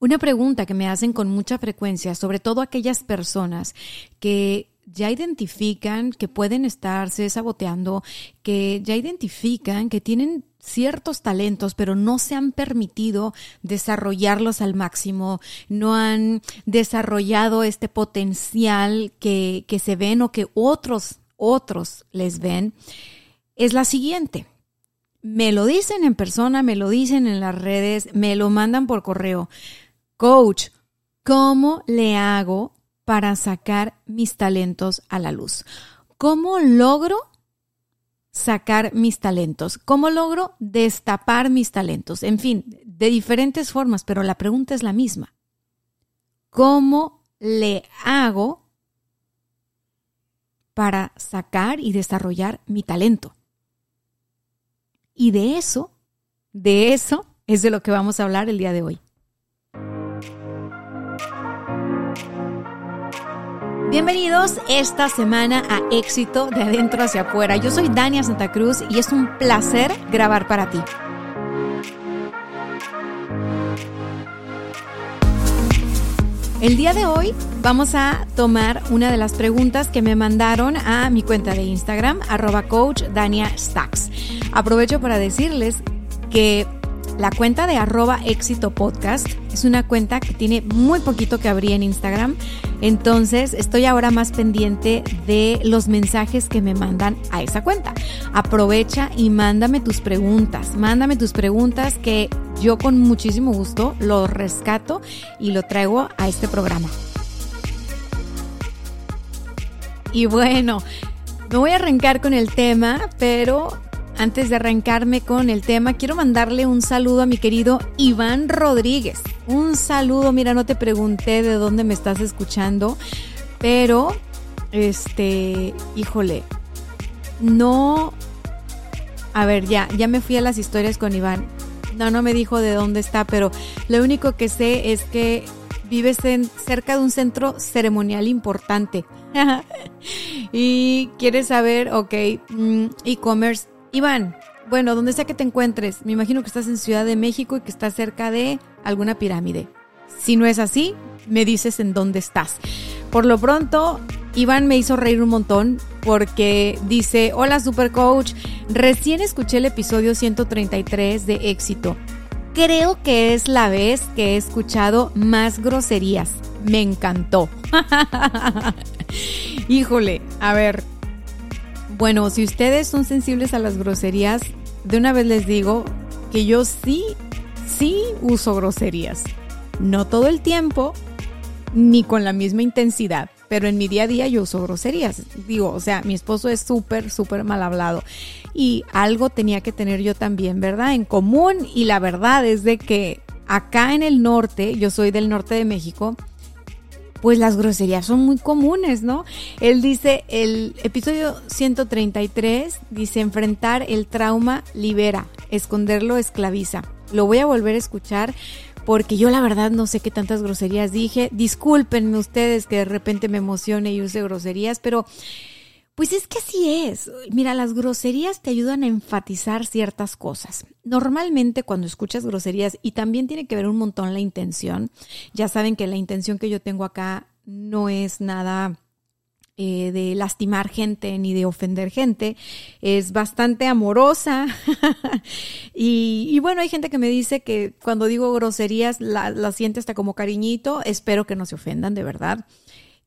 Una pregunta que me hacen con mucha frecuencia, sobre todo aquellas personas que ya identifican que pueden estarse saboteando, que ya identifican que tienen ciertos talentos, pero no se han permitido desarrollarlos al máximo, no han desarrollado este potencial que, que se ven o que otros, otros les ven, es la siguiente. Me lo dicen en persona, me lo dicen en las redes, me lo mandan por correo. Coach, ¿cómo le hago para sacar mis talentos a la luz? ¿Cómo logro sacar mis talentos? ¿Cómo logro destapar mis talentos? En fin, de diferentes formas, pero la pregunta es la misma. ¿Cómo le hago para sacar y desarrollar mi talento? Y de eso, de eso es de lo que vamos a hablar el día de hoy. Bienvenidos esta semana a Éxito de Adentro hacia Afuera. Yo soy Dania Santa Cruz y es un placer grabar para ti. El día de hoy vamos a tomar una de las preguntas que me mandaron a mi cuenta de Instagram, arroba coach Dania. Aprovecho para decirles que la cuenta de arroba éxito podcast es una cuenta que tiene muy poquito que abrí en Instagram. Entonces estoy ahora más pendiente de los mensajes que me mandan a esa cuenta. Aprovecha y mándame tus preguntas. Mándame tus preguntas que yo con muchísimo gusto lo rescato y lo traigo a este programa. Y bueno, me voy a arrancar con el tema, pero antes de arrancarme con el tema, quiero mandarle un saludo a mi querido Iván Rodríguez. Un saludo, mira, no te pregunté de dónde me estás escuchando, pero, este, híjole, no, a ver, ya, ya me fui a las historias con Iván. No, no me dijo de dónde está, pero lo único que sé es que vives en, cerca de un centro ceremonial importante. y quieres saber, ok, mm, e-commerce Iván, bueno, donde sea que te encuentres, me imagino que estás en Ciudad de México y que estás cerca de alguna pirámide. Si no es así, me dices en dónde estás. Por lo pronto, Iván me hizo reír un montón porque dice, hola super coach, recién escuché el episodio 133 de éxito. Creo que es la vez que he escuchado más groserías. Me encantó. Híjole, a ver, bueno, si ustedes son sensibles a las groserías, de una vez les digo que yo sí, sí uso groserías. No todo el tiempo, ni con la misma intensidad, pero en mi día a día yo uso groserías. Digo, o sea, mi esposo es súper, súper mal hablado. Y algo tenía que tener yo también, ¿verdad? En común. Y la verdad es de que acá en el norte, yo soy del norte de México, pues las groserías son muy comunes, ¿no? Él dice, el episodio 133 dice, enfrentar el trauma libera, esconderlo esclaviza. Lo voy a volver a escuchar porque yo la verdad no sé qué tantas groserías dije. Discúlpenme ustedes que de repente me emocione y use groserías, pero pues es que así es. Mira, las groserías te ayudan a enfatizar ciertas cosas. Normalmente cuando escuchas groserías, y también tiene que ver un montón la intención, ya saben que la intención que yo tengo acá no es nada eh, de lastimar gente ni de ofender gente, es bastante amorosa. y, bueno, hay gente que me dice que cuando digo groserías la, la siente hasta como cariñito, espero que no se ofendan, de verdad.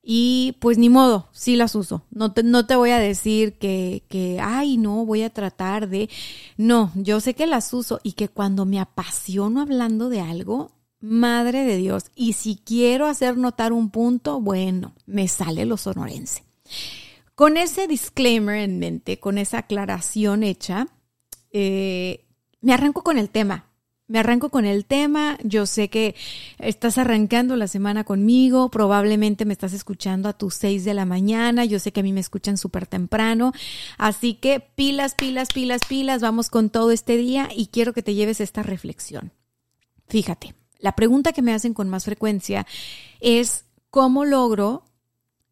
Y pues ni modo, sí las uso. No te, no te voy a decir que, que, ay, no, voy a tratar de... No, yo sé que las uso y que cuando me apasiono hablando de algo, madre de Dios, y si quiero hacer notar un punto, bueno, me sale lo sonorense. Con ese disclaimer en mente, con esa aclaración hecha, eh, me arranco con el tema. Me arranco con el tema, yo sé que estás arrancando la semana conmigo, probablemente me estás escuchando a tus 6 de la mañana, yo sé que a mí me escuchan súper temprano, así que pilas, pilas, pilas, pilas, vamos con todo este día y quiero que te lleves esta reflexión. Fíjate, la pregunta que me hacen con más frecuencia es cómo logro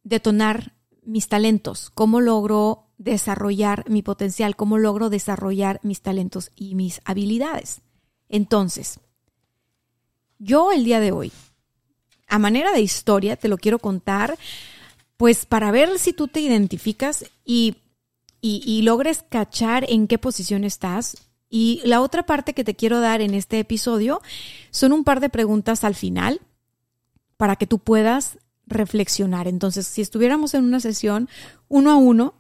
detonar mis talentos, cómo logro desarrollar mi potencial, cómo logro desarrollar mis talentos y mis habilidades. Entonces, yo el día de hoy, a manera de historia, te lo quiero contar, pues para ver si tú te identificas y, y, logres cachar en qué posición estás. Y la otra parte que te quiero dar en este episodio son un par de preguntas al final para que tú puedas reflexionar. Entonces, si estuviéramos en una sesión uno a uno,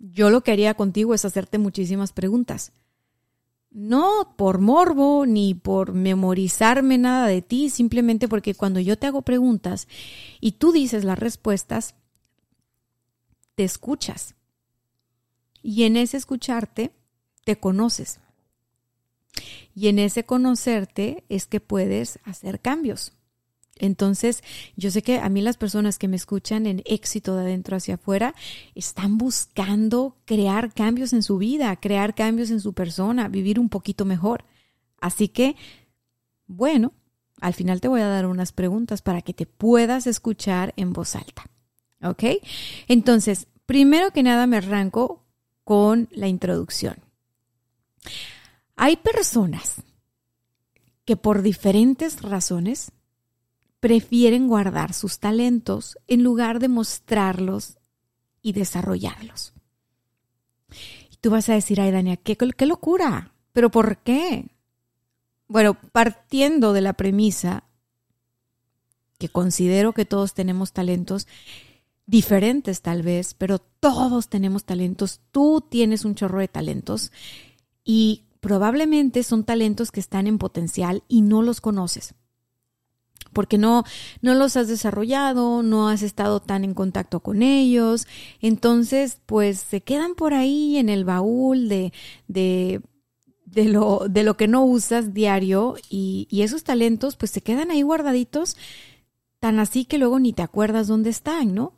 yo lo que haría contigo es hacerte muchísimas preguntas no por morbo ni por memorizarme nada de ti, simplemente porque cuando yo te hago preguntas y tú dices las respuestas, te escuchas. Y en ese escucharte, te conoces. Y en ese conocerte es que puedes hacer cambios. Entonces, yo sé que a mí las personas que me escuchan en éxito de adentro hacia afuera están buscando crear cambios en su vida, crear cambios en su persona, vivir un poquito mejor. Así que, bueno, al final te voy a dar unas preguntas para que te puedas escuchar en voz alta. ¿Ok? Entonces, primero que nada me arranco con la introducción. Hay personas que por diferentes razones prefieren guardar sus talentos en lugar de mostrarlos y desarrollarlos. Y tú vas a decir, ay, Dania, qué, qué locura, pero ¿por qué? Bueno, partiendo de la premisa que considero que todos tenemos talentos diferentes tal vez, pero todos tenemos talentos, tú tienes un chorro de talentos y probablemente son talentos que están en potencial y no los conoces porque no, no los has desarrollado, no has estado tan en contacto con ellos, entonces pues se quedan por ahí en el baúl de, de, de, lo, de lo que no usas diario y, y esos talentos pues se quedan ahí guardaditos, tan así que luego ni te acuerdas dónde están, ¿no?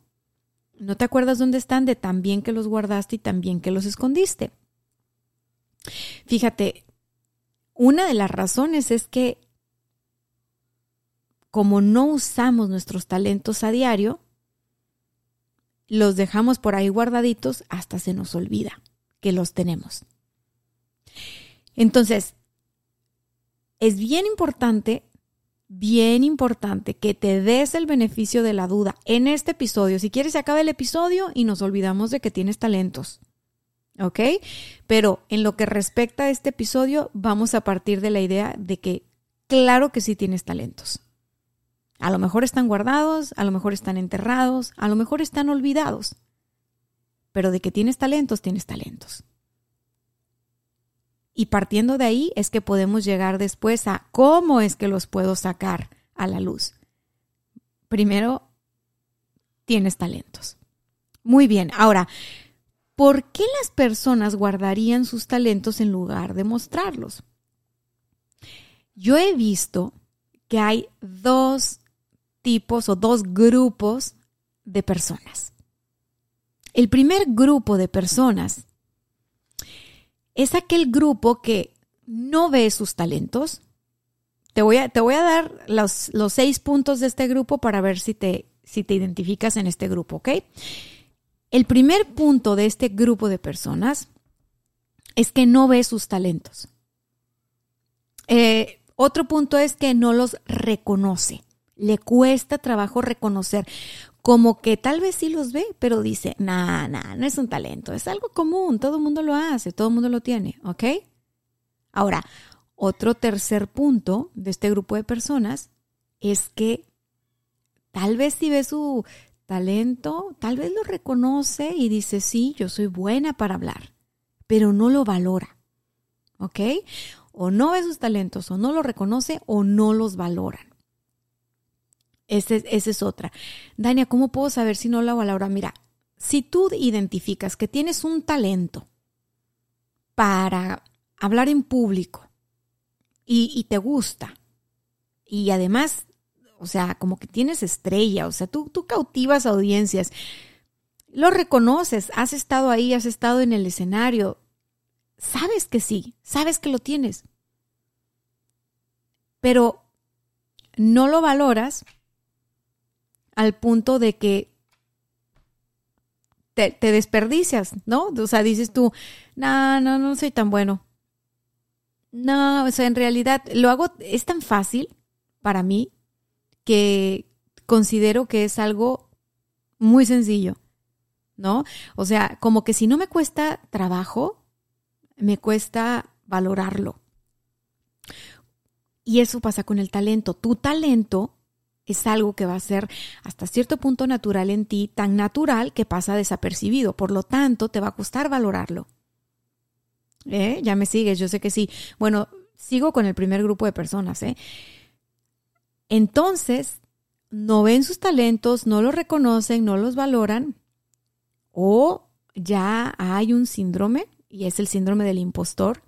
No te acuerdas dónde están de tan bien que los guardaste y tan bien que los escondiste. Fíjate, una de las razones es que como no usamos nuestros talentos a diario, los dejamos por ahí guardaditos hasta se nos olvida que los tenemos. Entonces, es bien importante, bien importante que te des el beneficio de la duda en este episodio. Si quieres, se acaba el episodio y nos olvidamos de que tienes talentos. ¿Ok? Pero en lo que respecta a este episodio, vamos a partir de la idea de que claro que sí tienes talentos. A lo mejor están guardados, a lo mejor están enterrados, a lo mejor están olvidados. Pero de que tienes talentos, tienes talentos. Y partiendo de ahí es que podemos llegar después a cómo es que los puedo sacar a la luz. Primero, tienes talentos. Muy bien, ahora, ¿por qué las personas guardarían sus talentos en lugar de mostrarlos? Yo he visto que hay dos tipos o dos grupos de personas. El primer grupo de personas es aquel grupo que no ve sus talentos. Te voy a, te voy a dar los, los, seis puntos de este grupo para ver si te, si te identificas en este grupo, ¿ok? El primer punto de este grupo de personas es que no ve sus talentos. Eh, otro punto es que no los reconoce le cuesta trabajo reconocer, como que tal vez sí los ve, pero dice, nah, nah, no es un talento, es algo común, todo el mundo lo hace, todo el mundo lo tiene, ¿ok? Ahora, otro tercer punto de este grupo de personas es que tal vez si ve su talento, tal vez lo reconoce y dice, sí, yo soy buena para hablar, pero no lo valora, ¿ok? O no ve sus talentos, o no lo reconoce, o no los valoran. Esa es otra. Dania, ¿cómo puedo saber si no lo hago a Mira, si tú identificas que tienes un talento para hablar en público y, te gusta. Y además, o sea, como que tienes estrella, o sea, tú, tú cautivas audiencias. Lo reconoces, has estado ahí, has estado en el escenario. Sabes que sí, sabes que lo tienes. Pero no lo valoras al punto de que te, desperdicias, ¿no? O sea, dices tú, no, no, no soy tan bueno. No, o sea, en realidad lo hago, es tan fácil para mí que considero que es algo muy sencillo, ¿no? O sea, como que si no me cuesta trabajo, me cuesta valorarlo. Y eso pasa con el talento. Tu talento es algo que va a ser hasta cierto punto natural en ti, tan natural que pasa desapercibido. Por lo tanto, te va a costar valorarlo. ¿Eh? Ya me sigues, yo sé que sí. Bueno, sigo con el primer grupo de personas. ¿eh? Entonces, no ven sus talentos, no los reconocen, no los valoran, o ya hay un síndrome, y es el síndrome del impostor.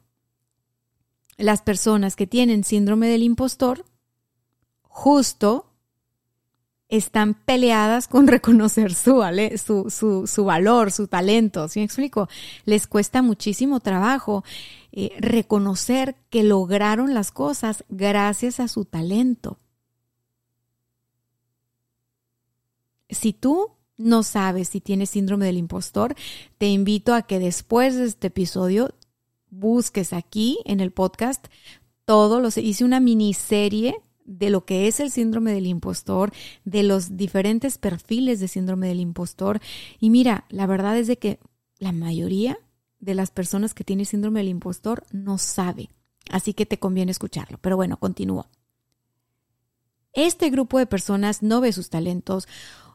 Las personas que tienen síndrome del impostor, justo están peleadas con reconocer su, su, su, valor, su talento. ¿Sí me explico? Les cuesta muchísimo trabajo eh, reconocer que lograron las cosas gracias a su talento. Si tú no sabes si tienes síndrome del impostor, te invito a que después de este episodio busques aquí en el podcast todo lo hice una miniserie de lo que es el síndrome del impostor, de los diferentes perfiles de síndrome del impostor. Y mira, la verdad es de que la mayoría de las personas que tienen síndrome del impostor no sabe. Así que te conviene escucharlo. Pero bueno, continúo. Este grupo de personas no ve sus talentos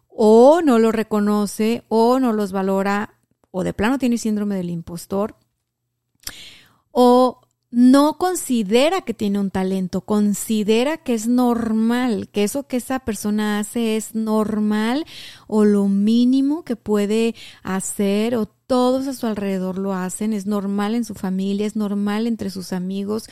o no los reconoce o no los valora o de plano tiene síndrome del impostor o no considera que tiene un talento, considera que es normal, que eso que esa persona hace es normal o lo mínimo que puede hacer o todos a su alrededor lo hacen, es normal en su familia, es normal entre sus amigos,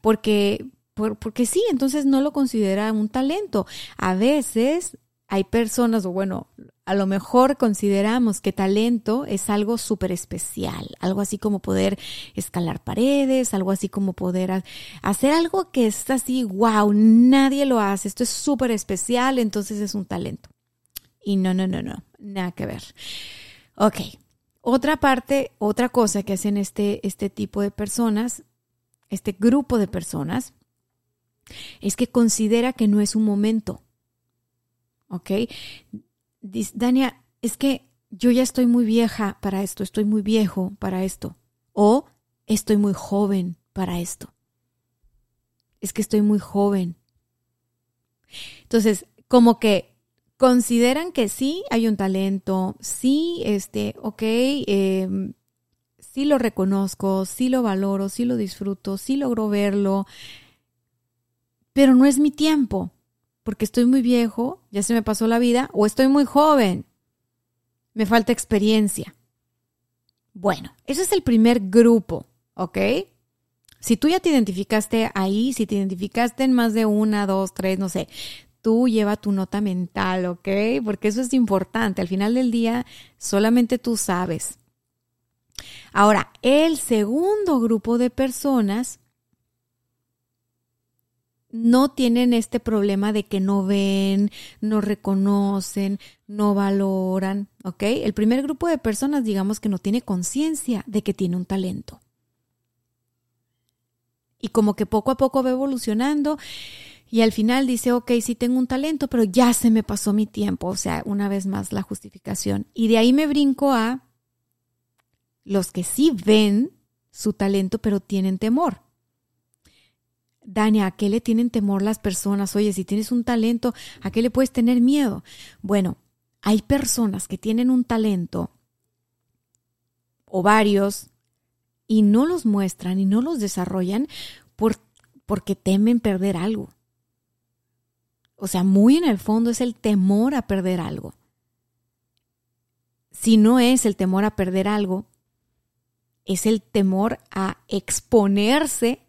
porque, porque sí, entonces no lo considera un talento. A veces hay personas, o bueno, a lo mejor consideramos que talento es algo súper especial, algo así como poder escalar paredes, algo así como poder hacer algo que es así, wow, nadie lo hace, esto es súper especial, entonces es un talento. Y no, no, no, no, nada que ver. Ok, otra parte, otra cosa que hacen este, este tipo de personas, este grupo de personas, es que considera que no es un momento ¿ok? Dice, Dania, es que yo ya estoy muy vieja para esto, estoy muy viejo para esto, o estoy muy joven para esto. Es que estoy muy joven. Entonces, como que consideran que sí hay un talento, sí, este, ok, em, sí lo reconozco, sí lo valoro, sí lo disfruto, sí logro verlo, pero no es mi tiempo porque estoy muy viejo, ya se me pasó la vida, o estoy muy joven, me falta experiencia. Bueno, ese es el primer grupo, ¿ok? Si tú ya te identificaste ahí, si te identificaste en más de una, dos, tres, no sé, tú lleva tu nota mental, ¿ok? Porque eso es importante. Al final del día, solamente tú sabes. Ahora, el segundo grupo de personas no tienen este problema de que no ven, no reconocen, no valoran, ¿ok? El primer grupo de personas, digamos que no tiene conciencia de que tiene un talento. Y como que poco a poco va evolucionando y al final dice, ok, sí tengo un talento, pero ya se me pasó mi tiempo, o sea, una vez más la justificación. Y de ahí me brinco a los que sí ven su talento, pero tienen temor. Dania, ¿a qué le tienen temor las personas? Oye, si tienes un talento, ¿a qué le puedes tener miedo? Bueno, hay personas que tienen un talento o varios y no los muestran y no los desarrollan por, porque temen perder algo. O sea, muy en el fondo es el temor a perder algo. Si no es el temor a perder algo, es el temor a exponerse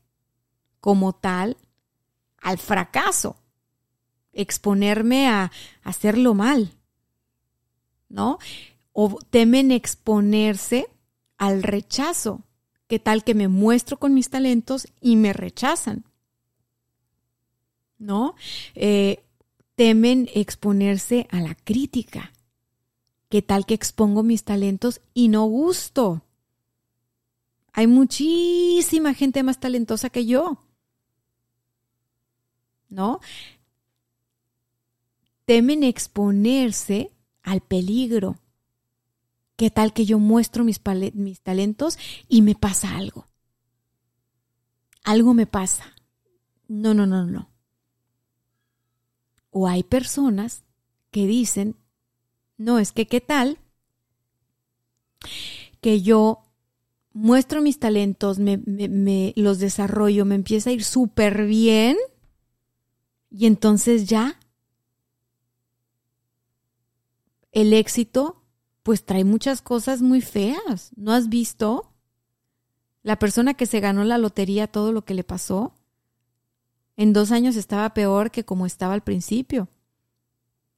como tal al fracaso, exponerme a hacerlo mal, ¿no? O temen exponerse al rechazo, ¿qué tal que me muestro con mis talentos y me rechazan? ¿No? Eh, temen exponerse a la crítica. ¿Qué tal que expongo mis talentos y no gusto? Hay muchísima gente más talentosa que yo. ¿No? Temen exponerse al peligro. ¿Qué tal que yo muestro mis, mis talentos y me pasa algo? Algo me pasa. No, no, no, no. O hay personas que dicen, no, es que qué tal que yo muestro mis talentos, me, me, los desarrollo, me empieza a ir súper bien y entonces ya el éxito pues trae muchas cosas muy feas. ¿No has visto? La persona que se ganó la lotería, todo lo que le pasó, en dos años estaba peor que como estaba al principio.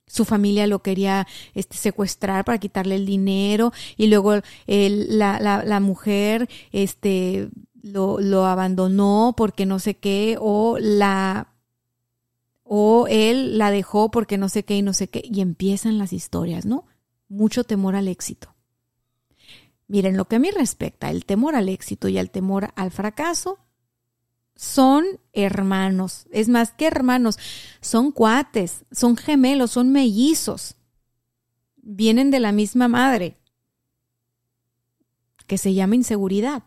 Su familia lo quería este, secuestrar para quitarle el dinero y luego la, la, la, mujer este, lo, lo abandonó porque no sé qué o la o él la dejó porque no sé qué y no sé qué y empiezan las historias, ¿no? Mucho temor al éxito. Miren, lo que a mí respecta, el temor al éxito y el temor al fracaso son hermanos. Es más que hermanos, son cuates, son gemelos, son mellizos. Vienen de la misma madre, que se llama inseguridad.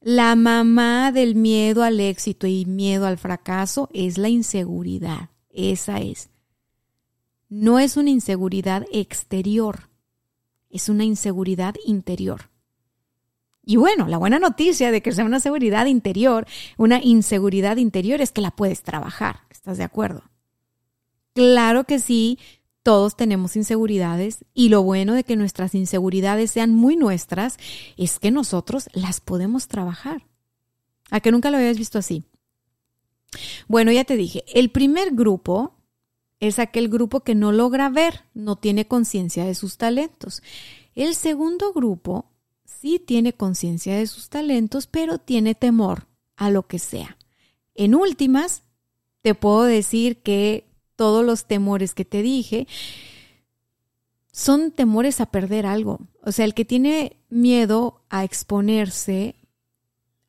La mamá del miedo al éxito y miedo al fracaso es la inseguridad. Esa es. No es una inseguridad exterior, es una inseguridad interior. Y bueno, la buena noticia de que sea una seguridad interior, una inseguridad interior es que la puedes trabajar. ¿Estás de acuerdo? Claro que sí, todos tenemos inseguridades y lo bueno de que nuestras inseguridades sean muy nuestras es que nosotros las podemos trabajar. ¿A que nunca lo habías visto así? Bueno, ya te dije, el primer grupo es aquel grupo que no logra ver, no tiene conciencia de sus talentos. El segundo grupo sí tiene conciencia de sus talentos, pero tiene temor a lo que sea. En últimas, te puedo decir que todos los temores que te dije son temores a perder algo. O sea, el que tiene miedo a exponerse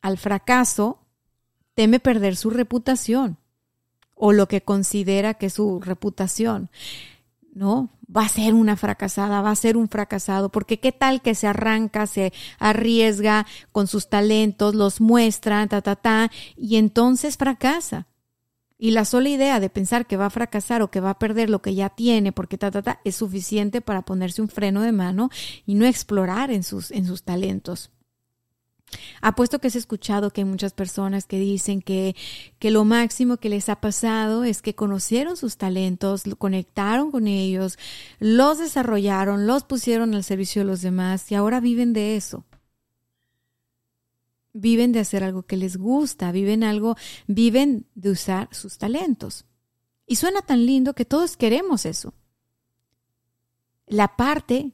al fracaso, teme perder su reputación o lo que considera que es su reputación. ¿no? Va a ser una fracasada, va a ser un fracasado, porque qué tal que se arranca, se arriesga con sus talentos, los muestra, ta, ta, ta, y entonces fracasa. Y la sola idea de pensar que va a fracasar o que va a perder lo que ya tiene, porque ta, ta, ta, es suficiente para ponerse un freno de mano y no explorar en sus, en sus talentos. Apuesto que has escuchado que hay muchas personas que dicen que, que lo máximo que les ha pasado es que conocieron sus talentos, conectaron con ellos, los desarrollaron, los pusieron al servicio de los demás y ahora viven de eso. Viven de hacer algo que les gusta, viven algo, viven de usar sus talentos. Y suena tan lindo que todos queremos eso. La parte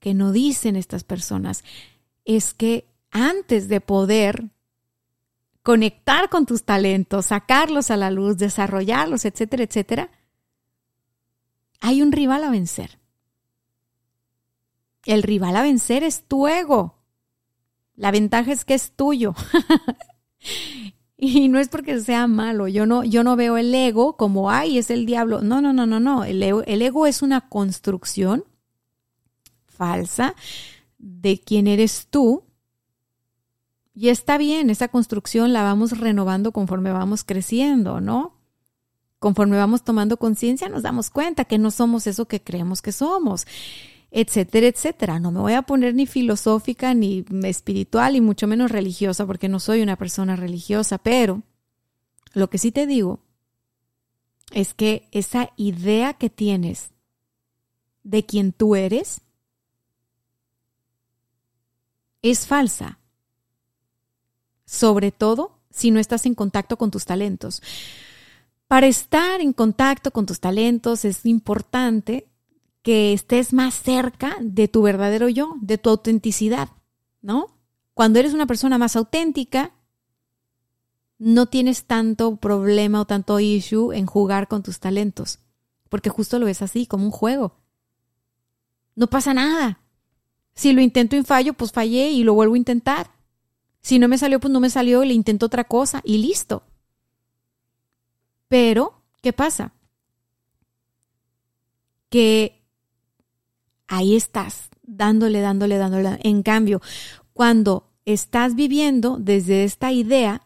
que no dicen estas personas es que antes de poder conectar con tus talentos, sacarlos a la luz, desarrollarlos, etcétera, etcétera, hay un rival a vencer. El rival a vencer es tu ego. La ventaja es que es tuyo. y no es porque sea malo. Yo no, yo no veo el ego como, ay, es el diablo. No, no, no, no, no. El el ego es una construcción falsa de quién eres tú y está bien, esa construcción la vamos renovando conforme vamos creciendo, ¿no? Conforme vamos tomando conciencia nos damos cuenta que no somos eso que creemos que somos, etcétera, etcétera. No me voy a poner ni filosófica, ni espiritual, y mucho menos religiosa, porque no soy una persona religiosa, pero lo que sí te digo es que esa idea que tienes de quien tú eres es falsa. Sobre todo si no estás en contacto con tus talentos. Para estar en contacto con tus talentos es importante que estés más cerca de tu verdadero yo, de tu autenticidad, ¿no? Cuando eres una persona más auténtica, no tienes tanto problema o tanto issue en jugar con tus talentos, porque justo lo ves así, como un juego. No pasa nada. Si lo intento y fallo, pues fallé y lo vuelvo a intentar. Si no me salió, pues no me salió y le intento otra cosa y listo. Pero, ¿qué pasa? Que ahí estás, dándole, dándole, dándole. En cambio, cuando estás viviendo desde esta idea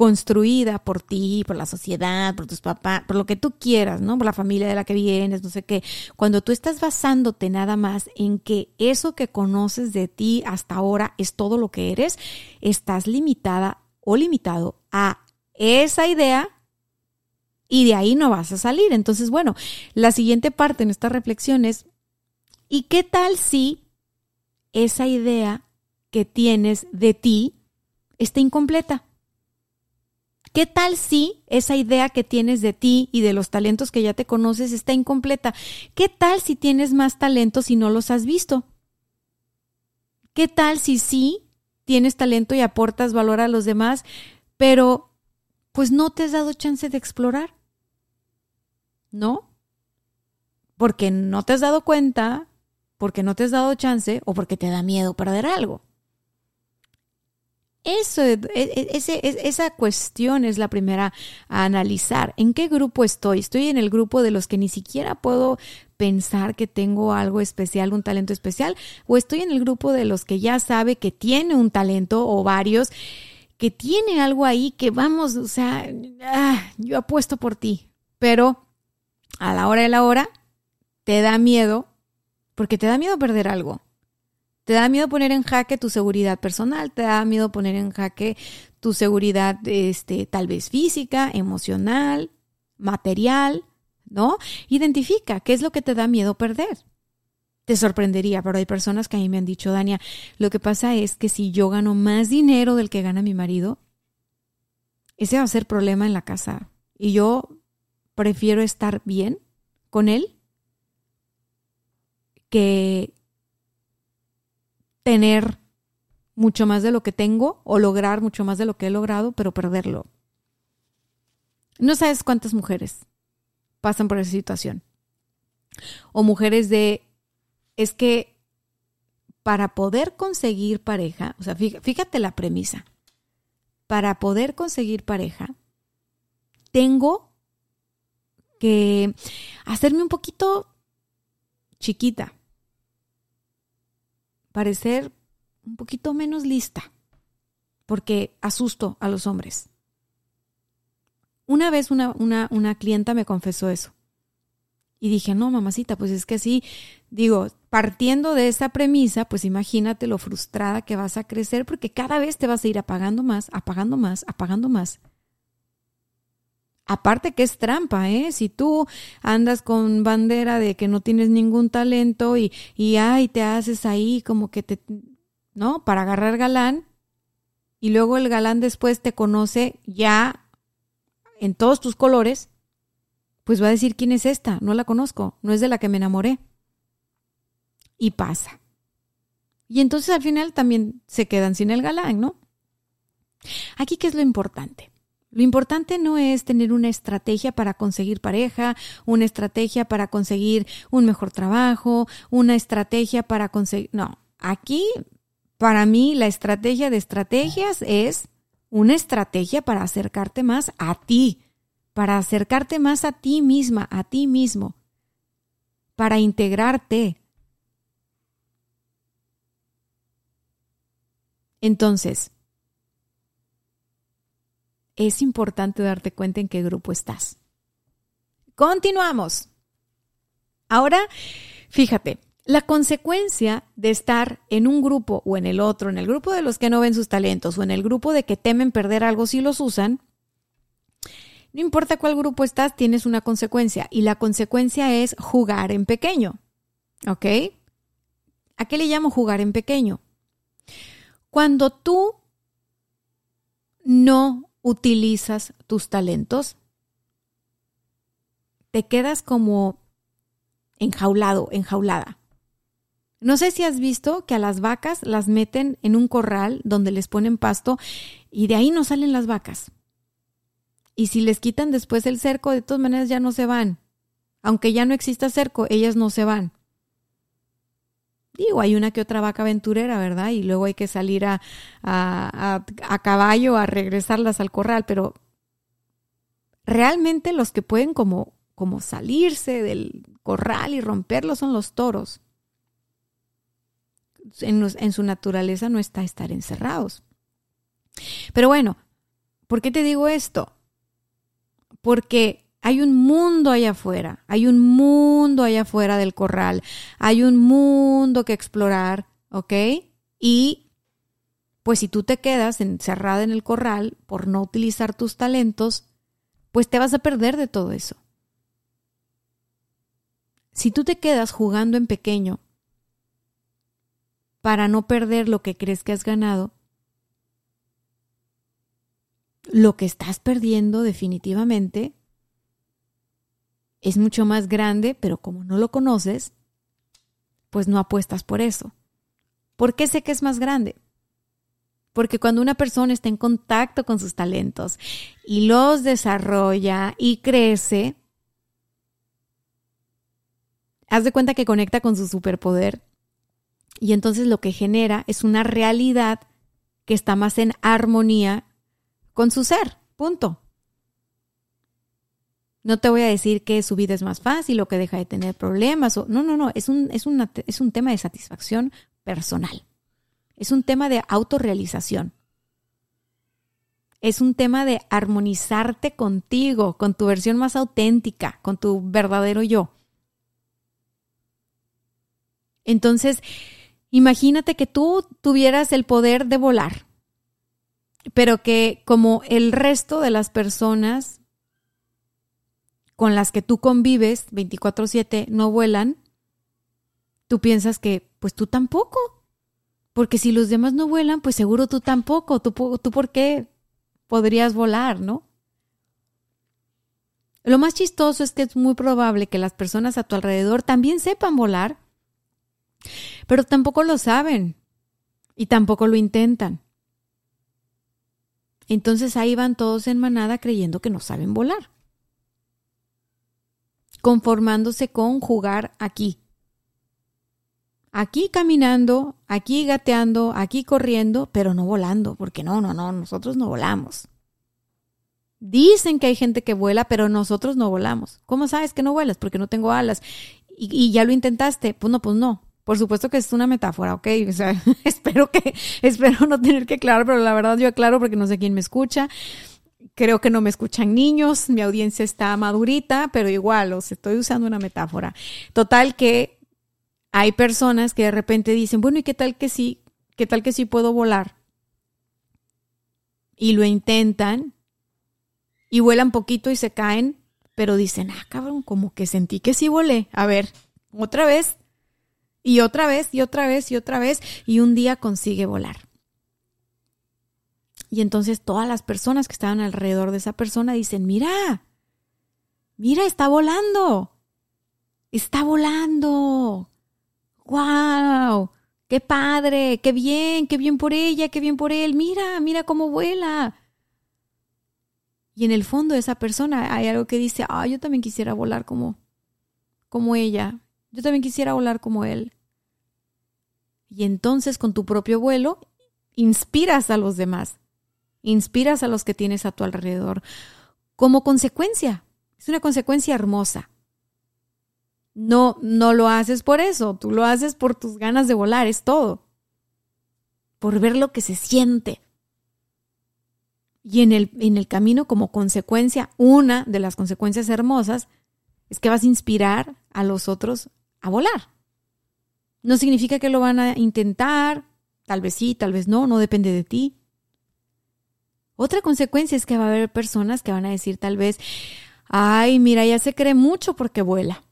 construida por ti, por la sociedad, por tus papás, por lo que tú quieras, ¿no? Por la familia de la que vienes, no sé qué. Cuando tú estás basándote nada más en que eso que conoces de ti hasta ahora es todo lo que eres, estás limitada o limitado a esa idea y de ahí no vas a salir. Entonces, bueno, la siguiente parte en esta reflexión es, ¿y qué tal si esa idea que tienes de ti está incompleta? ¿Qué tal si esa idea que tienes de ti y de los talentos que ya te conoces está incompleta? ¿Qué tal si tienes más talentos y no los has visto? ¿Qué tal si sí tienes talento y aportas valor a los demás, pero pues no te has dado chance de explorar? ¿No? Porque no te has dado cuenta, porque no te has dado chance o porque te da miedo perder algo. Eso, e, e, esa cuestión es la primera a analizar. ¿En qué grupo estoy? Estoy en el grupo de los que ni siquiera puedo pensar que tengo algo especial, un talento especial, o estoy en el grupo de los que ya sabe que tiene un talento o varios, que tiene algo ahí que vamos, o sea, ah, yo apuesto por ti, pero a la hora de la hora te da miedo, porque te da miedo perder algo. Te da miedo poner en jaque tu seguridad personal, te da miedo poner en jaque tu seguridad, este, tal vez física, emocional, material, ¿no? Identifica qué es lo que te da miedo perder. Te sorprendería, pero hay personas que a mí me han dicho, Dania, lo que pasa es que si yo gano más dinero del que gana mi marido, ese va a ser problema en la casa. Y yo prefiero estar bien con él que tener mucho más de lo que tengo o lograr mucho más de lo que he logrado, pero perderlo. No sabes cuántas mujeres pasan por esa situación. O mujeres de, es que para poder conseguir pareja, o sea, fíjate la premisa, para poder conseguir pareja, tengo que hacerme un poquito chiquita, parecer un poquito menos lista, porque asusto a los hombres. Una vez una, una, una clienta me confesó eso. Y dije, no, mamacita, pues es que sí, digo, partiendo de esa premisa, pues imagínate lo frustrada que vas a crecer porque cada vez te vas a ir apagando más, apagando más, apagando más. Aparte que es trampa, ¿eh? Si tú andas con bandera de que no tienes ningún talento y, y ay, te haces ahí como que te, ¿no? Para agarrar galán y luego el galán después te conoce ya en todos tus colores, pues va a decir, ¿quién es esta? No la conozco, no es de la que me enamoré. Y pasa. Y entonces al final también se quedan sin el galán, ¿no? Aquí, ¿qué es lo importante? Lo importante no es tener una estrategia para conseguir pareja, una estrategia para conseguir un mejor trabajo, una estrategia para conseguir... No, aquí para mí la estrategia de estrategias es una estrategia para acercarte más a ti, para acercarte más a ti misma, a ti mismo, para integrarte. Entonces, es importante darte cuenta en qué grupo estás. Continuamos. Ahora, fíjate, la consecuencia de estar en un grupo o en el otro, en el grupo de los que no ven sus talentos o en el grupo de que temen perder algo si los usan, no importa cuál grupo estás, tienes una consecuencia y la consecuencia es jugar en pequeño. ¿Ok? ¿A qué le llamo jugar en pequeño? Cuando tú no utilizas tus talentos, te quedas como enjaulado, enjaulada. No sé si has visto que a las vacas las meten en un corral donde les ponen pasto y de ahí no salen las vacas. Y si les quitan después el cerco, de todas maneras ya no se van. Aunque ya no exista cerco, ellas no se van. Digo, hay una que otra vaca aventurera, ¿verdad? Y luego hay que salir a, a, a, caballo a regresarlas al corral, pero realmente los que pueden como, como salirse del corral y romperlo son los toros. En, en su naturaleza no está estar encerrados. Pero bueno, ¿por qué te digo esto? Porque hay un mundo allá afuera, hay un mundo allá afuera del corral, hay un mundo que explorar, ¿ok? Y pues si tú te quedas encerrada en el corral por no utilizar tus talentos, pues te vas a perder de todo eso. Si tú te quedas jugando en pequeño para no perder lo que crees que has ganado, lo que estás perdiendo definitivamente es mucho más grande, pero como no lo conoces, pues no apuestas por eso. ¿Por qué sé que es más grande? Porque cuando una persona está en contacto con sus talentos y los desarrolla y crece, haz de cuenta que conecta con su superpoder y entonces lo que genera es una realidad que está más en armonía con su ser, punto. No te voy a decir que su vida es más fácil o que deja de tener problemas. O, no, no, no, es un, es, es un tema de satisfacción personal. Es un tema de autorrealización. Es un tema de armonizarte contigo, con tu versión más auténtica, con tu verdadero yo. Entonces, imagínate que tú tuvieras el poder de volar, pero que como el resto de las personas con las que tú convives 24/7 no vuelan, tú piensas que pues tú tampoco. Porque si los demás no vuelan, pues seguro tú tampoco. ¿Tú, tú por qué podrías volar, no? Lo más chistoso es que es muy probable que las personas a tu alrededor también sepan volar, pero tampoco lo saben y tampoco lo intentan. Entonces ahí van todos en manada creyendo que no saben volar conformándose con jugar aquí. Aquí caminando, aquí gateando, aquí corriendo, pero no volando, porque no, no, no, nosotros no volamos. Dicen que hay gente que vuela, pero nosotros no volamos. ¿Cómo sabes que no vuelas? Porque no tengo alas. Y, ya lo intentaste. Pues no, pues no. Por supuesto que es una metáfora, ¿ok? O sea, espero que, espero no tener que aclarar, pero la verdad yo aclaro porque no sé quién me escucha. Creo que no me escuchan niños, mi audiencia está madurita, pero igual, os estoy usando una metáfora. Total que hay personas que de repente dicen, bueno, ¿y qué tal que sí? ¿Qué tal que sí puedo volar? Y lo intentan y vuelan poquito y se caen, pero dicen, ah, cabrón, como que sentí que sí volé. A ver, otra vez, y otra vez, y otra vez, y otra vez, y un día consigue volar. Y entonces todas las personas que estaban alrededor de esa persona dicen, mira, mira, está volando, está volando. ¡Wow! ¡Qué padre! ¡Qué bien! ¡Qué bien por ella! ¡Qué bien por él! Mira, mira cómo vuela. Y en el fondo de esa persona hay algo que dice, ah, yo también quisiera volar como, como ella. Yo también quisiera volar como él. Y entonces con tu propio vuelo inspiras a los demás inspiras a los que tienes a tu alrededor. Como consecuencia, es una consecuencia hermosa. No, no lo haces por eso, tú lo haces por tus ganas de volar, es todo. Por ver lo que se siente. Y en el, en el camino, como consecuencia, una de las consecuencias hermosas es que vas a inspirar a los otros a volar. No significa que lo van a intentar, tal vez sí, tal vez no, no depende de ti. Otra consecuencia es que va a haber personas que van a decir tal vez, ay, mira, ya se cree mucho porque vuela.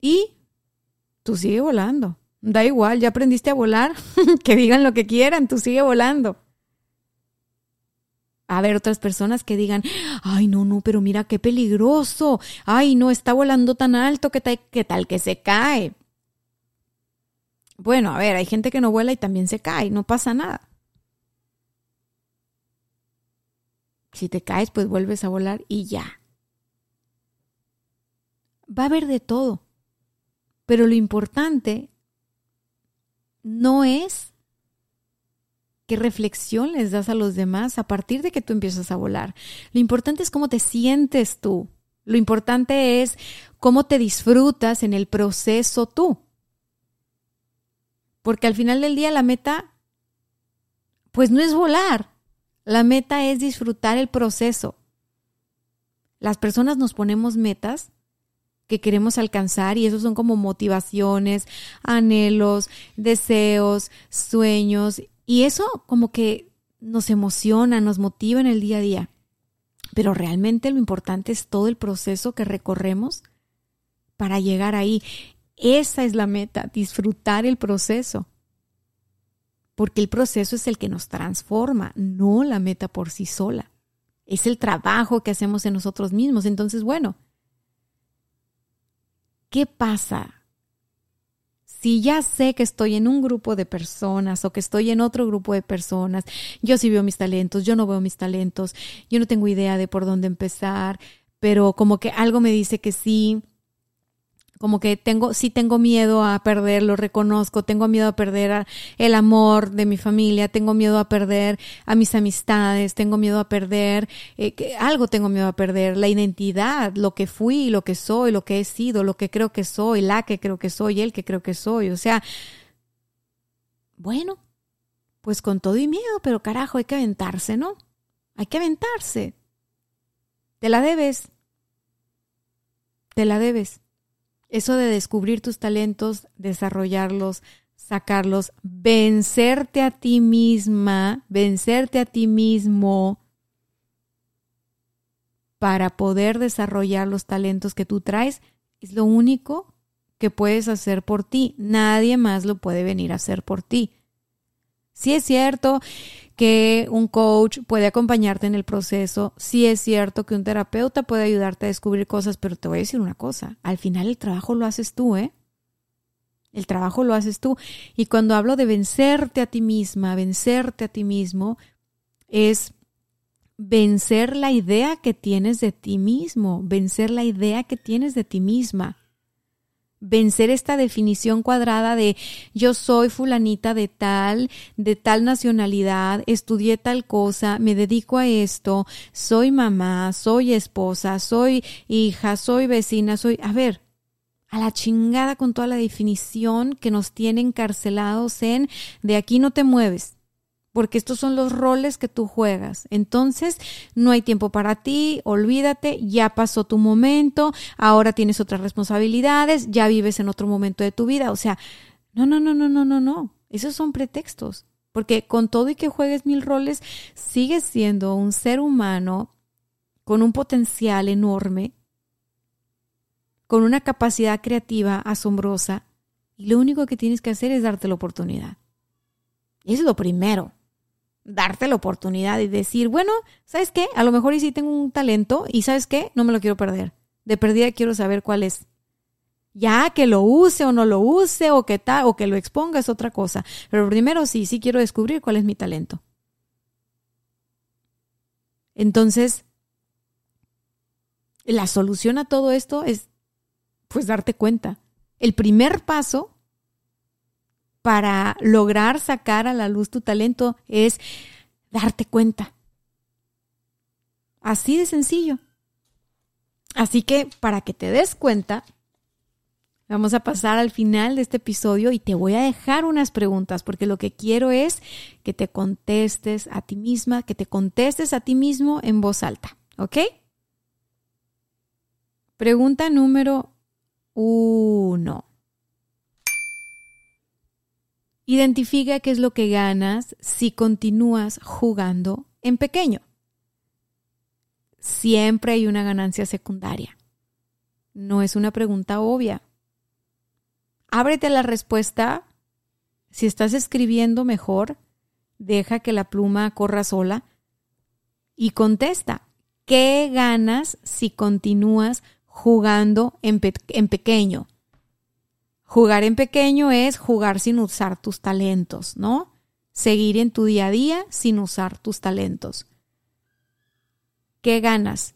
Y tú sigue volando. Da igual, ya aprendiste a volar, que digan lo que quieran, tú sigue volando. A ver otras personas que digan, ay, no, no, pero mira qué peligroso, ay, no, está volando tan alto, ¿qué tal, qué tal que se cae? Bueno, a ver, hay gente que no vuela y también se cae, no pasa nada. Si te caes, pues vuelves a volar y ya. Va a haber de todo. Pero lo importante no es qué reflexión les das a los demás a partir de que tú empiezas a volar. Lo importante es cómo te sientes tú. Lo importante es cómo te disfrutas en el proceso tú. Porque al final del día la meta, pues no es volar. La meta es disfrutar el proceso. Las personas nos ponemos metas que queremos alcanzar y esos son como motivaciones, anhelos, deseos, sueños y eso como que nos emociona, nos motiva en el día a día. Pero realmente lo importante es todo el proceso que recorremos para llegar ahí. Esa es la meta, disfrutar el proceso. Porque el proceso es el que nos transforma, no la meta por sí sola. Es el trabajo que hacemos en nosotros mismos. Entonces, bueno, ¿qué pasa? Si ya sé que estoy en un grupo de personas o que estoy en otro grupo de personas, yo sí veo mis talentos, yo no veo mis talentos, yo no tengo idea de por dónde empezar, pero como que algo me dice que sí, como que tengo, sí tengo miedo a perder, lo reconozco, tengo miedo a perder el amor de mi familia, tengo miedo a perder a mis amistades, tengo miedo a perder, eh, algo tengo miedo a perder, la identidad, lo que fui, lo que soy, lo que he sido, lo que creo que soy, la que creo que soy, el que creo que soy, o sea, bueno, pues con todo y miedo, pero carajo, hay que aventarse, ¿no? Hay que aventarse. Te la debes. Te la debes. Eso de descubrir tus talentos, desarrollarlos, sacarlos, vencerte a ti misma, vencerte a ti mismo para poder desarrollar los talentos que tú traes, es lo único que puedes hacer por ti. Nadie más lo puede venir a hacer por ti. Sí es cierto que un coach puede acompañarte en el proceso, sí es cierto que un terapeuta puede ayudarte a descubrir cosas, pero te voy a decir una cosa, al final el trabajo lo haces tú, ¿eh? El trabajo lo haces tú. Y cuando hablo de vencerte a ti misma, vencerte a ti mismo, es vencer la idea que tienes de ti mismo, vencer la idea que tienes de ti misma vencer esta definición cuadrada de yo soy fulanita de tal, de tal nacionalidad, estudié tal cosa, me dedico a esto, soy mamá, soy esposa, soy hija, soy vecina, soy... A ver, a la chingada con toda la definición que nos tiene encarcelados en de aquí no te mueves porque estos son los roles que tú juegas. Entonces, no hay tiempo para ti, olvídate, ya pasó tu momento, ahora tienes otras responsabilidades, ya vives en otro momento de tu vida. O sea, no, no, no, no, no, no, no. Esos son pretextos. Porque con todo y que juegues mil roles, sigues siendo un ser humano con un potencial enorme, con una capacidad creativa asombrosa, y lo único que tienes que hacer es darte la oportunidad. Es lo primero darte la oportunidad y decir, bueno, ¿sabes qué? A lo mejor y sí tengo un talento y ¿sabes qué? No me lo quiero perder. De perdida quiero saber cuál es. Ya que lo use o no lo use o que tal o que lo exponga es otra cosa. Pero primero sí, sí quiero descubrir cuál es mi talento. Entonces, la solución a todo esto es pues darte cuenta. El primer paso para lograr sacar a la luz tu talento es darte cuenta. Así de sencillo. Así que para que te des cuenta, vamos a pasar al final de este episodio y te voy a dejar unas preguntas porque lo que quiero es que te contestes a ti misma, que te contestes a ti mismo en voz alta. ¿Ok? Pregunta número uno. Identifica qué es lo que ganas si continúas jugando en pequeño. Siempre hay una ganancia secundaria. No es una pregunta obvia. Ábrete la respuesta Si estás escribiendo mejor, deja que la pluma corra sola y contesta. ¿Qué ganas si continúas jugando en, en pequeño? Jugar en pequeño es jugar sin usar tus talentos, ¿no? Seguir en tu día a día sin usar tus talentos. ¿Qué ganas?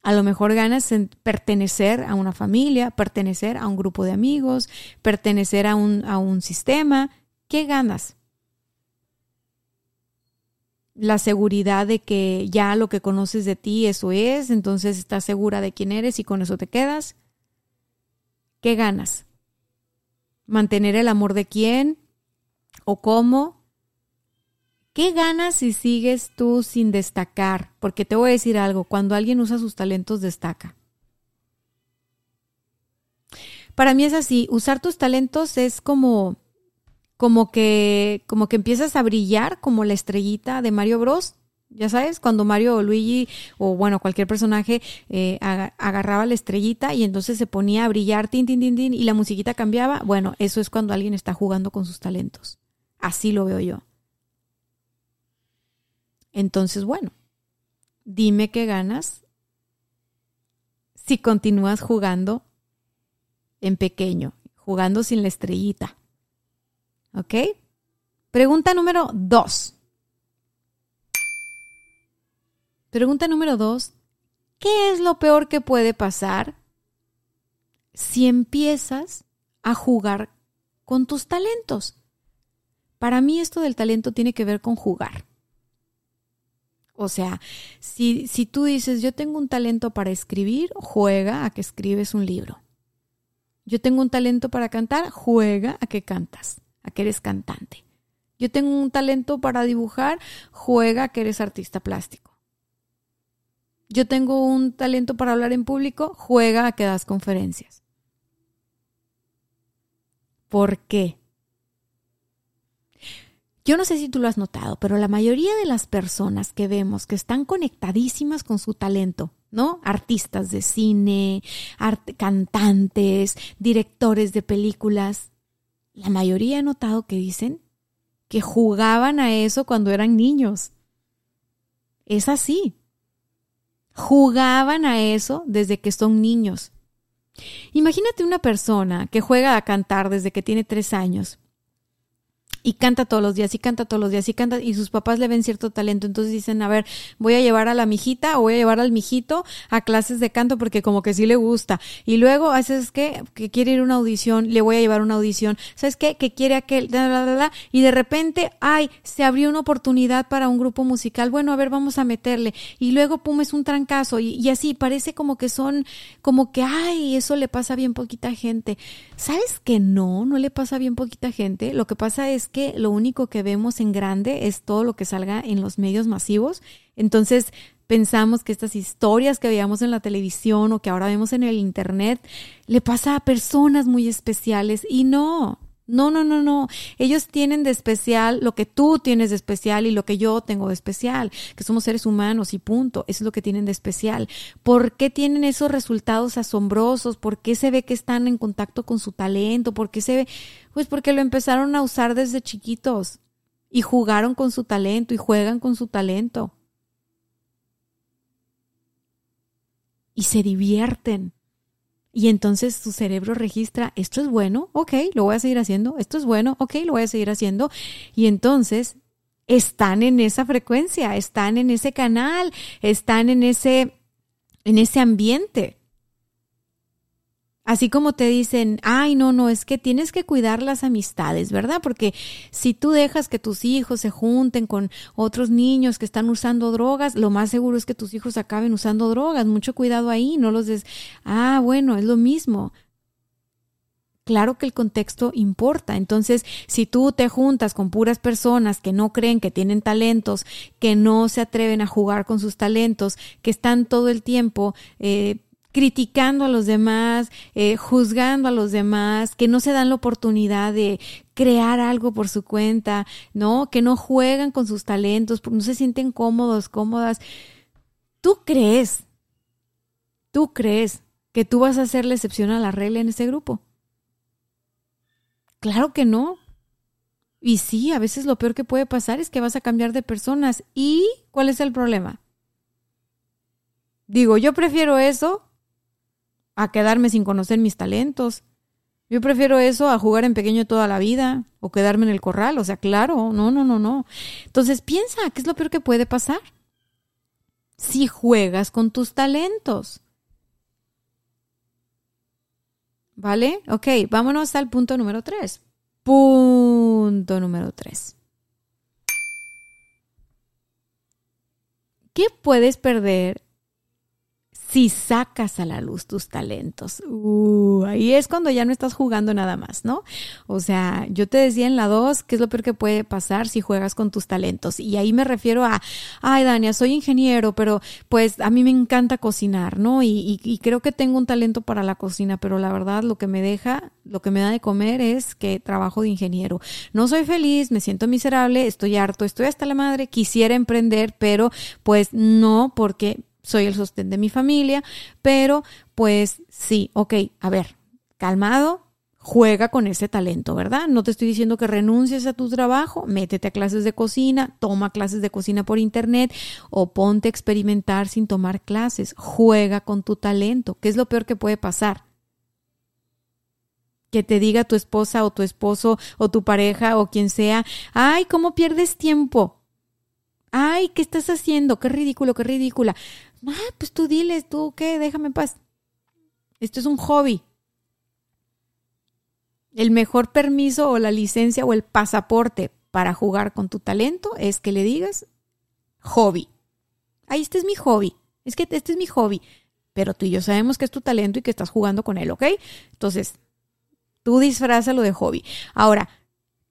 A lo mejor ganas en pertenecer a una familia, pertenecer a un grupo de amigos, pertenecer a un, a un sistema. ¿Qué ganas? La seguridad de que ya lo que conoces de ti, eso es, entonces estás segura de quién eres y con eso te quedas. ¿Qué ganas? Mantener el amor de quién o cómo. ¿Qué ganas si sigues tú sin destacar? Porque te voy a decir algo, cuando alguien usa sus talentos destaca. Para mí es así, usar tus talentos es como como que como que empiezas a brillar como la estrellita de Mario Bros ya sabes, cuando Mario o Luigi o bueno, cualquier personaje eh, agarraba la estrellita y entonces se ponía a brillar, tin, tin, tin, tin, y la musiquita cambiaba. Bueno, eso es cuando alguien está jugando con sus talentos. Así lo veo yo. Entonces, bueno, dime qué ganas si continúas jugando en pequeño, jugando sin la estrellita. ¿Ok? Pregunta número dos. Pregunta número dos, ¿qué es lo peor que puede pasar si empiezas a jugar con tus talentos? Para mí esto del talento tiene que ver con jugar. O sea, si, si tú dices, yo tengo un talento para escribir, juega a que escribes un libro. Yo tengo un talento para cantar, juega a que cantas, a que eres cantante. Yo tengo un talento para dibujar, juega a que eres artista plástico yo tengo un talento para hablar en público, juega a que das conferencias. ¿Por qué? Yo no sé si tú lo has notado, pero la mayoría de las personas que vemos que están conectadísimas con su talento, ¿no? Artistas de cine, cantantes, directores de películas, la mayoría he notado que dicen que jugaban a eso cuando eran niños. Es así jugaban a eso desde que son niños. Imagínate una persona que juega a cantar desde que tiene tres años y canta todos los días y canta todos los días y canta y sus papás le ven cierto talento, entonces dicen, a ver, voy a llevar a la mijita o voy a llevar al mijito a clases de canto porque como que sí le gusta. Y luego, haces que que quiere ir a una audición, le voy a llevar una audición. ¿Sabes qué? Que quiere aquel, y de repente, ay, se abrió una oportunidad para un grupo musical. Bueno, a ver, vamos a meterle. Y luego, pum, es un trancazo y, y así parece como que son, como que, ay, eso le pasa a bien poquita gente. ¿Sabes que no? No le pasa a bien poquita gente. Lo que pasa es que lo único que vemos en grande es todo lo que salga en los medios masivos. Entonces pensamos que estas historias que veíamos en la televisión o que ahora vemos en el Internet le pasa a personas muy especiales y no. No, no, no, no. Ellos tienen de especial lo que tú tienes de especial y lo que yo tengo de especial, que somos seres humanos y punto. Eso es lo que tienen de especial. ¿Por qué tienen esos resultados asombrosos? ¿Por qué se ve que están en contacto con su talento? ¿Por qué se ve? Pues porque lo empezaron a usar desde chiquitos y jugaron con su talento y juegan con su talento. Y se divierten. Y entonces su cerebro registra, esto es bueno, ok, lo voy a seguir haciendo, esto es bueno, ok, lo voy a seguir haciendo. Y entonces están en esa frecuencia, están en ese canal, están en ese, en ese ambiente. Así como te dicen, ay, no, no, es que tienes que cuidar las amistades, ¿verdad? Porque si tú dejas que tus hijos se junten con otros niños que están usando drogas, lo más seguro es que tus hijos acaben usando drogas. Mucho cuidado ahí, no los des, ah, bueno, es lo mismo. Claro que el contexto importa. Entonces, si tú te juntas con puras personas que no creen que tienen talentos, que no se atreven a jugar con sus talentos, que están todo el tiempo eh, criticando a los demás, eh, juzgando a los demás, que no se dan la oportunidad de crear algo por su cuenta, ¿no? Que no juegan con sus talentos, no se sienten cómodos, cómodas. ¿Tú crees? ¿Tú crees que tú vas a hacer la excepción a la regla en ese grupo? Claro que no. Y sí, a veces lo peor que puede pasar es que vas a cambiar de personas. ¿Y cuál es el problema? Digo, yo prefiero eso a quedarme sin conocer mis talentos. Yo prefiero eso a jugar en pequeño toda la vida o quedarme en el corral. O sea, claro, no, no, no, no. Entonces piensa, ¿qué es lo peor que puede pasar? Si juegas con tus talentos. ¿Vale? Ok, vámonos al punto número tres. Punto número tres. ¿Qué puedes perder si sacas a la luz tus talentos. Uh, ahí es cuando ya no estás jugando nada más, ¿no? O sea, yo te decía en la 2 qué es lo peor que puede pasar si juegas con tus talentos. Y ahí me refiero a, ay, Dania, soy ingeniero, pero pues a mí me encanta cocinar, ¿no? Y, y creo que tengo un talento para la cocina, pero la verdad lo que me deja, lo que me da de comer es que trabajo de ingeniero. No soy feliz, me siento miserable, estoy harto, estoy hasta la madre, quisiera emprender, pero pues no, porque soy el sostén de mi familia, pero pues sí, ok, a ver, calmado, juega con ese talento, ¿verdad? No te estoy diciendo que renuncies a tu trabajo, métete a clases de cocina, toma clases de cocina por internet o ponte a experimentar sin tomar clases, juega con tu talento. ¿Qué es lo peor que puede pasar? Que te diga tu esposa o tu esposo o tu pareja o quien sea, ay, ¿cómo pierdes tiempo? Ay, ¿qué estás haciendo? Qué ridículo, qué ridícula. Ah, pues tú diles, tú qué, déjame en paz. Esto es un hobby. El mejor permiso o la licencia o el pasaporte para jugar con tu talento es que le digas hobby. Ahí este es mi hobby. Es que este es mi hobby. Pero tú y yo sabemos que es tu talento y que estás jugando con él, ¿ok? Entonces, tú disfrázalo de hobby. Ahora,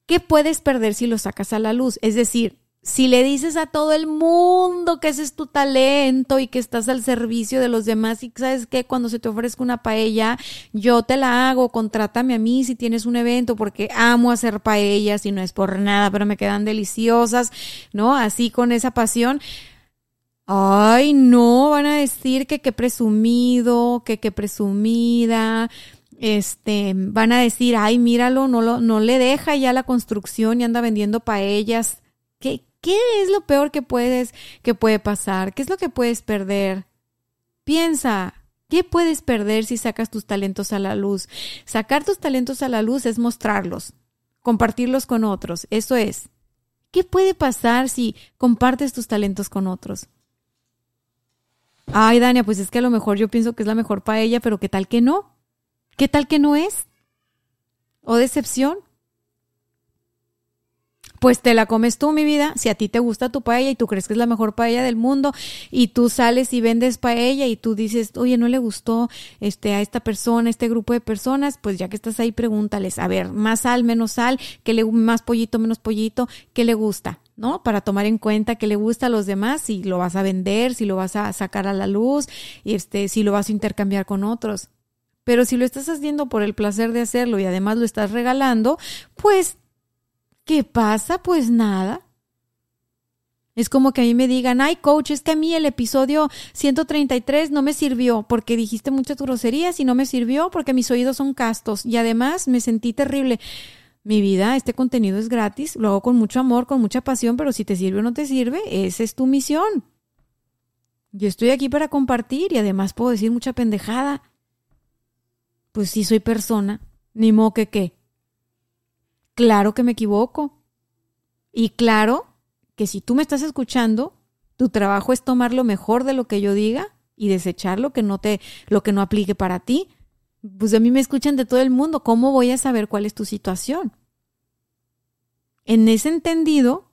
¿qué puedes perder si lo sacas a la luz? Es decir, si le dices a todo el mundo que ese es tu talento y que estás al servicio de los demás y sabes que cuando se te ofrezca una paella, yo te la hago, contrátame a mí si tienes un evento porque amo hacer paellas y no es por nada, pero me quedan deliciosas, ¿no? Así con esa pasión. Ay, no, van a decir que qué presumido, que qué presumida, este, van a decir, ay, míralo, no, lo, no le deja ya la construcción y anda vendiendo paellas. ¿Qué, ¿Qué es lo peor que puedes, que puede pasar? ¿Qué es lo que puedes perder? Piensa, ¿qué puedes perder si sacas tus talentos a la luz? Sacar tus talentos a la luz es mostrarlos, compartirlos con otros. Eso es. ¿Qué puede pasar si compartes tus talentos con otros? Ay, Dania, pues es que a lo mejor yo pienso que es la mejor para ella, pero ¿qué tal que no? ¿Qué tal que no es? ¿O decepción? Pues te la comes tú, mi vida. Si a ti te gusta tu paella y tú crees que es la mejor paella del mundo y tú sales y vendes paella y tú dices, oye, no le gustó este, a esta persona, este grupo de personas, pues ya que estás ahí, pregúntales, a ver, más sal, menos sal, que le, más pollito, menos pollito, ¿qué le gusta? ¿no? Para tomar en cuenta qué le gusta a los demás, si lo vas a vender, si lo vas a sacar a la luz, este, si lo vas a intercambiar con otros. Pero si lo estás haciendo por el placer de hacerlo y además lo estás regalando, pues ¿Qué pasa? Pues nada. Es como que a mí me digan, ay, coach, es que a mí el episodio 133 no me sirvió porque dijiste muchas groserías y no me sirvió porque mis oídos son castos y además me sentí terrible. Mi vida, este contenido es gratis, lo hago con mucho amor, con mucha pasión, pero si te sirve o no te sirve, esa es tu misión. Yo estoy aquí para compartir y además puedo decir mucha pendejada. Pues sí, soy persona, ni modo que qué. Claro que me equivoco. Y claro que si tú me estás escuchando, tu trabajo es tomar lo mejor de lo que yo diga y desechar lo que no te lo que no aplique para ti. Pues a mí me escuchan de todo el mundo, ¿cómo voy a saber cuál es tu situación? En ese entendido,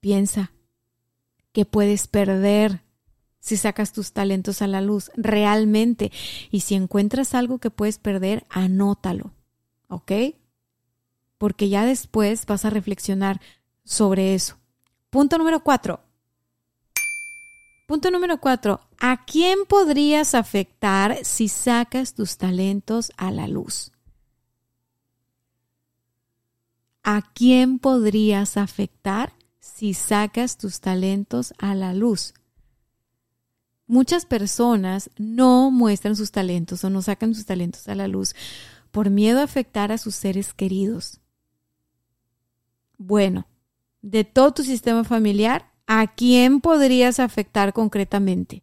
piensa que puedes perder si sacas tus talentos a la luz realmente. Y si encuentras algo que puedes perder, anótalo. ¿Ok? Porque ya después vas a reflexionar sobre eso. Punto número cuatro. Punto número cuatro. ¿A quién podrías afectar si sacas tus talentos a la luz? ¿A quién podrías afectar si sacas tus talentos a la luz? Muchas personas no muestran sus talentos o no sacan sus talentos a la luz por miedo a afectar a sus seres queridos. Bueno, de todo tu sistema familiar, ¿a quién podrías afectar concretamente?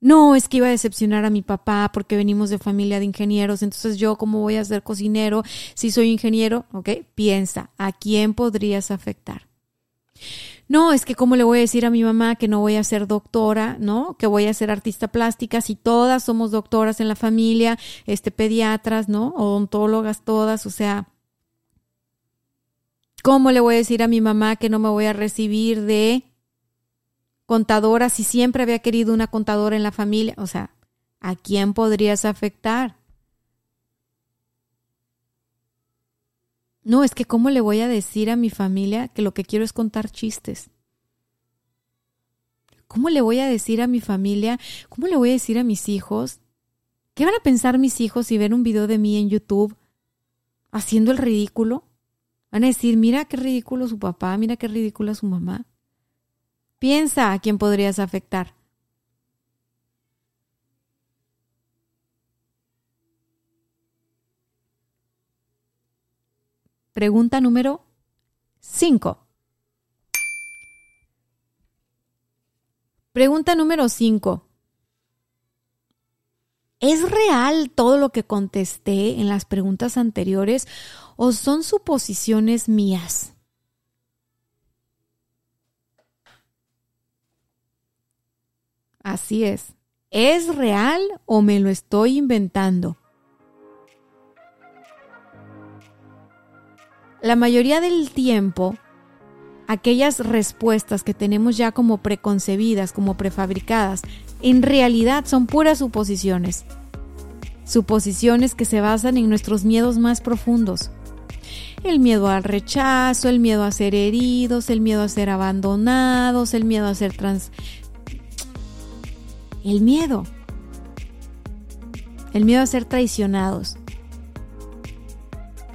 No, es que iba a decepcionar a mi papá porque venimos de familia de ingenieros, entonces yo cómo voy a ser cocinero si soy ingeniero, ¿ok? Piensa, ¿a quién podrías afectar? No, es que cómo le voy a decir a mi mamá que no voy a ser doctora, ¿no? Que voy a ser artista plástica si todas somos doctoras en la familia, este pediatras, ¿no? Odontólogas todas, o sea, ¿cómo le voy a decir a mi mamá que no me voy a recibir de contadora si siempre había querido una contadora en la familia. O sea, ¿a quién podrías afectar? No, es que ¿cómo le voy a decir a mi familia que lo que quiero es contar chistes? ¿Cómo le voy a decir a mi familia? ¿Cómo le voy a decir a mis hijos? ¿Qué van a pensar mis hijos si ven un video de mí en YouTube haciendo el ridículo? Van a decir, mira qué ridículo su papá, mira qué ridícula su mamá. Piensa a quién podrías afectar. Pregunta número 5. Pregunta número 5. ¿Es real todo lo que contesté en las preguntas anteriores o son suposiciones mías? Así es. ¿Es real o me lo estoy inventando? La mayoría del tiempo, aquellas respuestas que tenemos ya como preconcebidas, como prefabricadas, en realidad son puras suposiciones. Suposiciones que se basan en nuestros miedos más profundos. El miedo al rechazo, el miedo a ser heridos, el miedo a ser abandonados, el miedo a ser trans el miedo. El miedo a ser traicionados.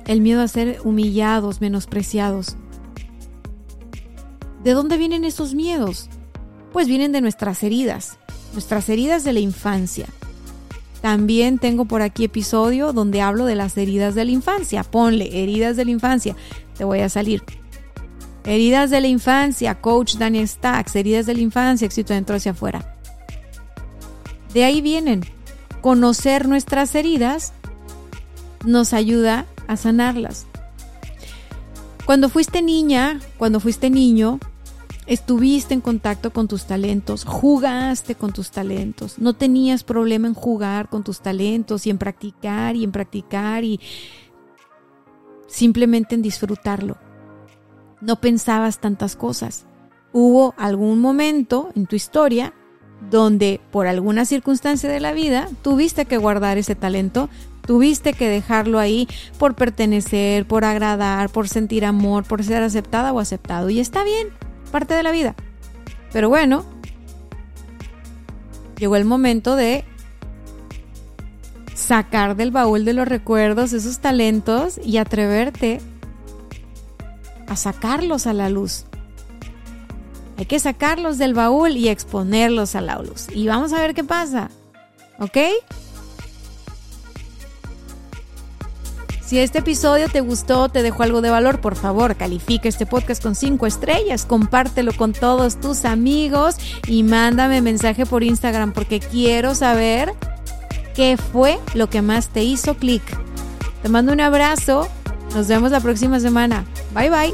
El miedo a ser humillados, menospreciados. ¿De dónde vienen esos miedos? Pues vienen de nuestras heridas, nuestras heridas de la infancia. También tengo por aquí episodio donde hablo de las heridas de la infancia. Ponle heridas de la infancia. Te voy a salir. Heridas de la infancia, coach Daniel Stacks, heridas de la infancia, éxito dentro hacia afuera. De ahí vienen. Conocer nuestras heridas nos ayuda a sanarlas. Cuando fuiste niña, cuando fuiste niño, estuviste en contacto con tus talentos, jugaste con tus talentos, no tenías problema en jugar con tus talentos y en practicar y en practicar y simplemente en disfrutarlo. No pensabas tantas cosas. Hubo algún momento en tu historia donde por alguna circunstancia de la vida tuviste que guardar ese talento, tuviste que dejarlo ahí por pertenecer, por agradar, por sentir amor, por ser aceptada o aceptado. Y está bien, parte de la vida. Pero bueno, llegó el momento de sacar del baúl de los recuerdos esos talentos y atreverte a sacarlos a la luz. Hay que sacarlos del baúl y exponerlos a la luz. Y vamos a ver qué pasa. ¿Ok? Si este episodio te gustó, te dejó algo de valor, por favor, califica este podcast con 5 estrellas, compártelo con todos tus amigos y mándame mensaje por Instagram porque quiero saber qué fue lo que más te hizo clic. Te mando un abrazo, nos vemos la próxima semana. Bye bye.